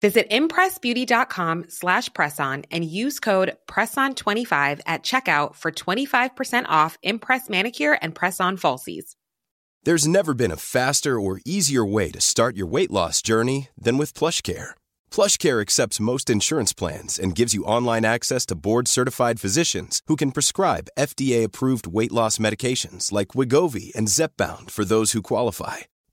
Visit impressbeauty.com slash presson and use code PRESSON25 at checkout for 25% off Impress Manicure and Press-On Falsies. There's never been a faster or easier way to start your weight loss journey than with PlushCare. PlushCare accepts most insurance plans and gives you online access to board-certified physicians who can prescribe FDA-approved weight loss medications like Wigovi and Zepbound for those who qualify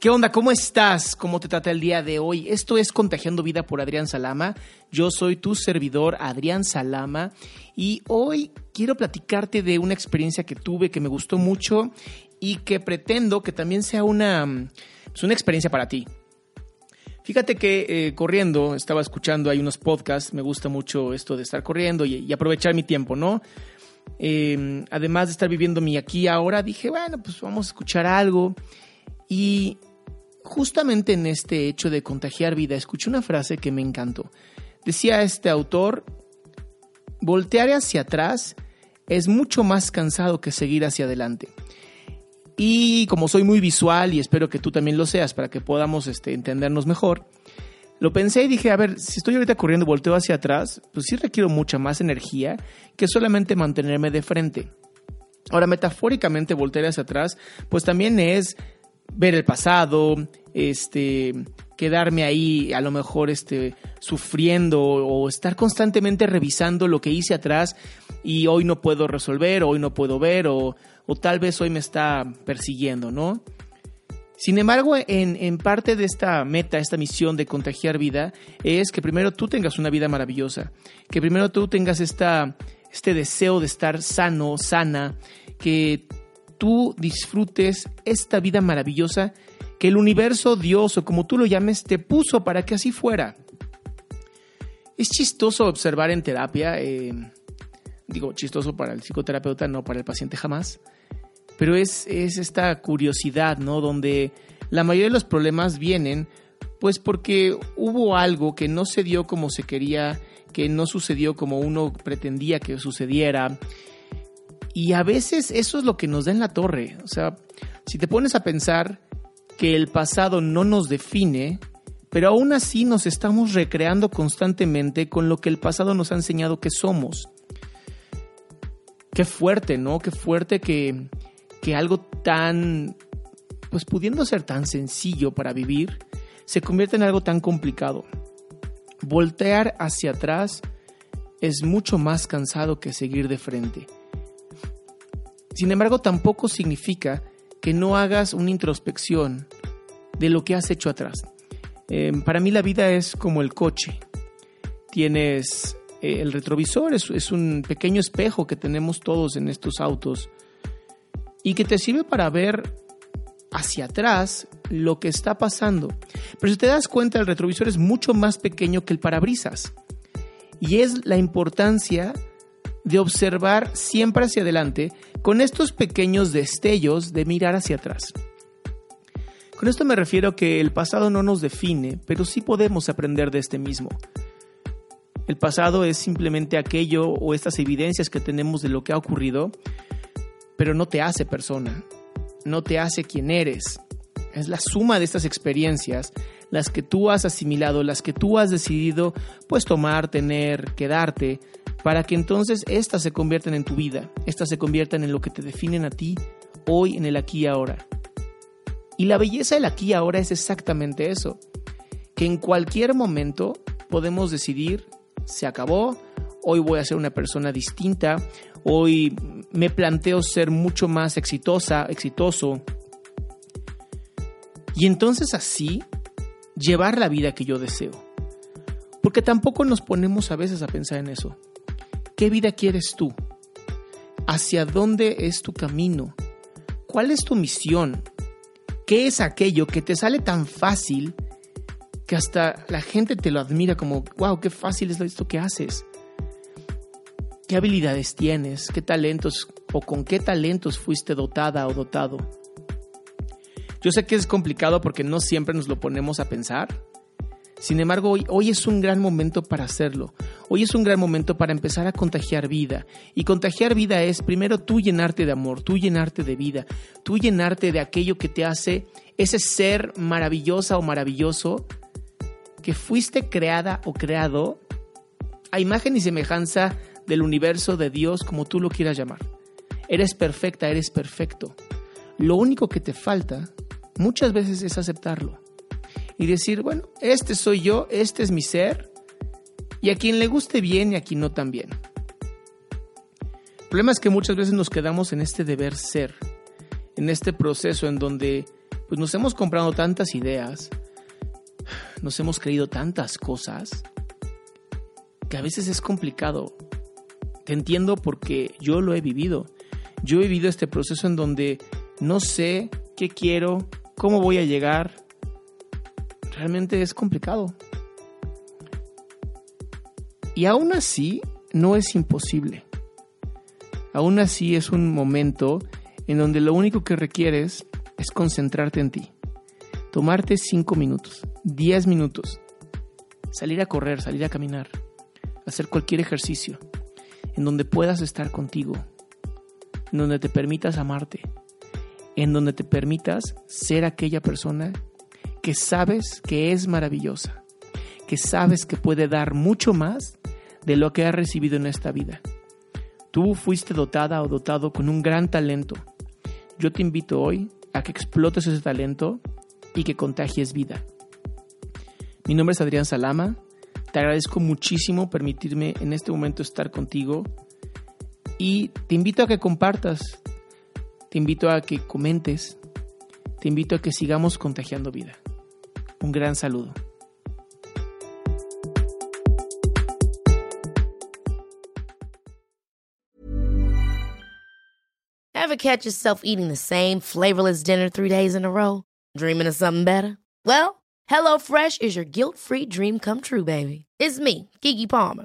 ¿Qué onda? ¿Cómo estás? ¿Cómo te trata el día de hoy? Esto es Contagiando Vida por Adrián Salama. Yo soy tu servidor, Adrián Salama, y hoy quiero platicarte de una experiencia que tuve que me gustó mucho y que pretendo que también sea una, pues, una experiencia para ti. Fíjate que eh, corriendo, estaba escuchando, hay unos podcasts, me gusta mucho esto de estar corriendo y, aprovechar mi tiempo, ¿no? Em, además de estar viviendo mi aquí ahora, dije, bueno, pues vamos a escuchar algo. Y justamente en este hecho de contagiar vida, escuché una frase que me encantó. Decía este autor, voltear hacia atrás es mucho más cansado que seguir hacia adelante. Y como soy muy visual y espero que tú también lo seas para que podamos este, entendernos mejor, lo pensé y dije, a ver, si estoy ahorita corriendo volteo hacia atrás, pues sí requiero mucha más energía que solamente mantenerme de frente. Ahora, metafóricamente voltear hacia atrás, pues también es ver el pasado, este, quedarme ahí a lo mejor este, sufriendo o estar constantemente revisando lo que hice atrás y hoy no puedo resolver, hoy no puedo ver o, tal vez hoy me está persiguiendo, ¿no? Sin embargo, en, en, parte de esta meta, esta misión de contagiar vida, es que primero tú tengas una vida maravillosa, que primero tú tengas esta, este deseo de estar sano, sana, que tú disfrutes esta vida maravillosa que el universo, Dios o como tú lo llames, te puso para que así fuera. Es chistoso observar en terapia, eh, digo, chistoso para el psicoterapeuta, no para el paciente jamás, pero es, es esta curiosidad, ¿no? Donde la mayoría de los problemas vienen pues porque hubo algo que no se dio como se quería, que no sucedió como uno pretendía que sucediera, y a veces eso es lo que nos da en la torre. O sea, si te pones a pensar que el pasado no nos define, pero aún así nos estamos recreando constantemente con lo que el pasado nos ha enseñado que somos. Qué fuerte, ¿no? Qué fuerte que, que algo tan, pues pudiendo ser tan sencillo para vivir, se convierte en algo tan complicado. Voltear hacia atrás es mucho más cansado que seguir de frente. Sin embargo, tampoco significa que no hagas una introspección de lo que has hecho atrás. Em, para mí la vida es como el coche. Tienes eh, el retrovisor, es, es un pequeño espejo que tenemos todos en estos autos y que te sirve para ver hacia atrás lo que está pasando. Pero si te das cuenta, el retrovisor es mucho más pequeño que el parabrisas. Y es la importancia de observar siempre hacia adelante con estos pequeños destellos de mirar hacia atrás. Con esto me refiero que el pasado no nos define, pero sí podemos aprender de este mismo. El pasado es simplemente aquello o estas evidencias que tenemos de lo que ha ocurrido, pero no te hace persona, no te hace quien eres. Es la suma de estas experiencias las que tú has asimilado, las que tú has decidido pues tomar, tener, quedarte, para que entonces éstas se conviertan en tu vida, éstas se conviertan en lo que te definen a ti hoy, en el aquí y ahora. Y la belleza del aquí y ahora es exactamente eso, que en cualquier momento podemos decidir, se acabó, hoy voy a ser una persona distinta, hoy me planteo ser mucho más exitosa, exitoso. Y entonces así llevar la vida que yo deseo. Porque tampoco nos ponemos a veces a pensar en eso. ¿Qué vida quieres tú? ¿Hacia dónde es tu camino? ¿Cuál es tu misión? ¿Qué es aquello que te sale tan fácil que hasta la gente te lo admira como, wow, qué fácil es esto que haces? ¿Qué habilidades tienes? ¿Qué talentos o con qué talentos fuiste dotada o dotado? Yo sé que es complicado porque no siempre nos lo ponemos a pensar. Sin embargo, hoy, hoy, es un gran momento para hacerlo. Hoy es un gran momento para empezar a contagiar vida. Y contagiar vida es primero tú llenarte de amor, tú llenarte de vida, tú llenarte de aquello que te hace ese ser maravillosa o maravilloso que fuiste creada o creado a imagen y semejanza del universo, de Dios, como tú lo quieras llamar. Eres perfecta, eres perfecto. Lo único que te falta muchas veces es aceptarlo y decir, bueno, este soy yo, este es mi ser, y a quien le guste bien y a quien no también. El problema es que muchas veces nos quedamos en este deber ser, en este proceso en donde pues, nos hemos comprado tantas ideas, nos hemos creído tantas cosas, que a veces es complicado te entiendo porque yo lo he vivido. Yo he vivido este proceso en donde no sé qué quiero, cómo voy a llegar. Realmente es complicado. Y aún así, no es imposible. Aún así es un momento en donde lo único que requieres es concentrarte en ti. Tomarte 5 minutos, 10 minutos, salir a correr, salir a caminar, hacer cualquier ejercicio en donde puedas estar contigo, en donde te permitas amarte, en donde te permitas ser aquella persona que sabes que es maravillosa, que sabes que puede dar mucho más de lo que ha recibido en esta vida. Tú fuiste dotada o dotado con un gran talento. Yo te invito hoy a que explotes ese talento y que contagies vida. Mi nombre es Adrián Salama te agradezco muchísimo permitirme en este momento estar contigo y te invito a que compartas, te invito a que comentes, te invito a que sigamos contagiando vida. Un gran saludo. Ever catch yourself eating the same flavorless dinner three days in a row? Dreaming of something better? Well, HelloFresh is your guilt-free dream come true, baby. It's me, Kiki Palmer.